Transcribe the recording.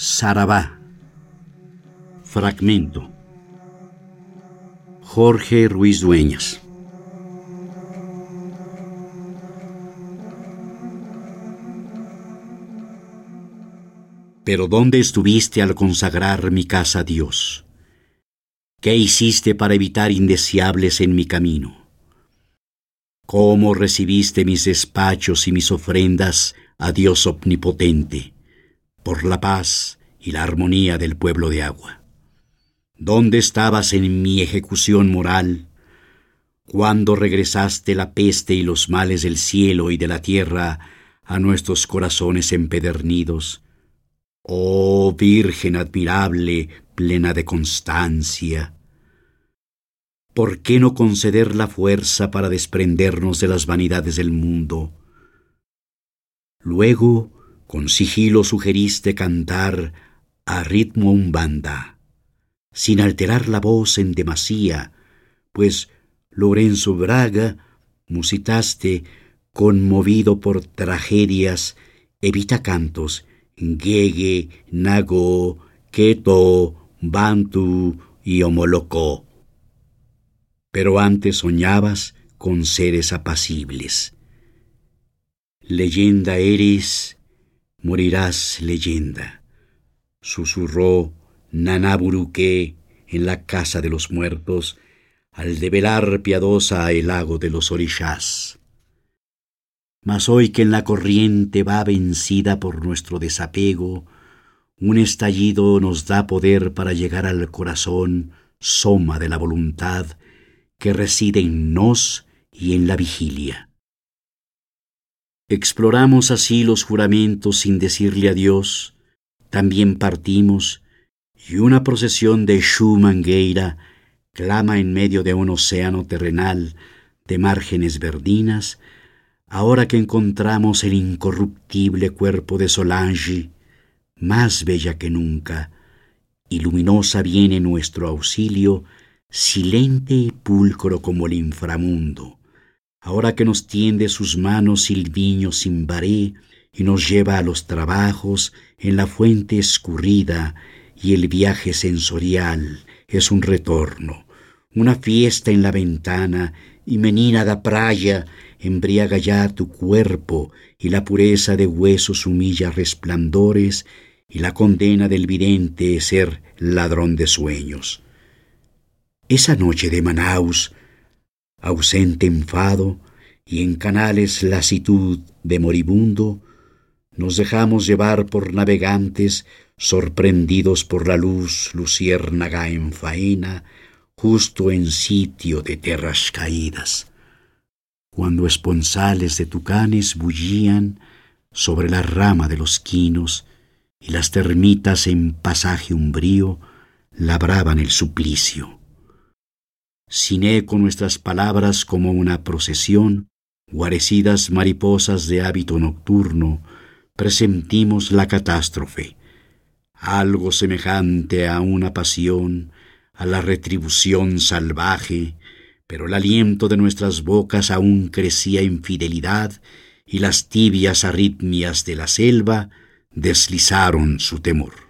Sarabá. Fragmento. Jorge Ruiz Dueñas. Pero ¿dónde estuviste al consagrar mi casa a Dios? ¿Qué hiciste para evitar indeseables en mi camino? ¿Cómo recibiste mis despachos y mis ofrendas a Dios omnipotente? Por la paz y la armonía del pueblo de agua. ¿Dónde estabas en mi ejecución moral? cuando regresaste la peste y los males del cielo y de la tierra a nuestros corazones empedernidos? Oh Virgen admirable, plena de constancia. ¿Por qué no conceder la fuerza para desprendernos de las vanidades del mundo? Luego, con sigilo sugeriste cantar a ritmo banda, sin alterar la voz en demasía, pues Lorenzo Braga musitaste, conmovido por tragedias, evita cantos, Gege, Nago, Keto, Bantu y Homolocó. Pero antes soñabas con seres apacibles. Leyenda eres morirás leyenda, susurró Nanaburuque en la casa de los muertos al develar piadosa el lago de los orishas. Mas hoy que en la corriente va vencida por nuestro desapego, un estallido nos da poder para llegar al corazón, soma de la voluntad que reside en nos y en la vigilia. Exploramos así los juramentos sin decirle adiós, también partimos, y una procesión de Schumangeira clama en medio de un océano terrenal de márgenes verdinas, ahora que encontramos el incorruptible cuerpo de Solange, más bella que nunca, y luminosa viene nuestro auxilio, silente y pulcro como el inframundo ahora que nos tiende sus manos silviño sin baré y nos lleva a los trabajos en la fuente escurrida y el viaje sensorial es un retorno, una fiesta en la ventana y menina da praia embriaga ya tu cuerpo y la pureza de huesos humilla resplandores y la condena del vidente es ser ladrón de sueños. Esa noche de Manaus ausente enfado y en canales lasitud de moribundo, nos dejamos llevar por navegantes sorprendidos por la luz luciérnaga en faena, justo en sitio de tierras caídas. Cuando esponsales de tucanes bullían sobre la rama de los quinos y las termitas en pasaje umbrío labraban el suplicio sin eco nuestras palabras como una procesión, guarecidas mariposas de hábito nocturno, presentimos la catástrofe, algo semejante a una pasión, a la retribución salvaje, pero el aliento de nuestras bocas aún crecía en fidelidad y las tibias arritmias de la selva deslizaron su temor.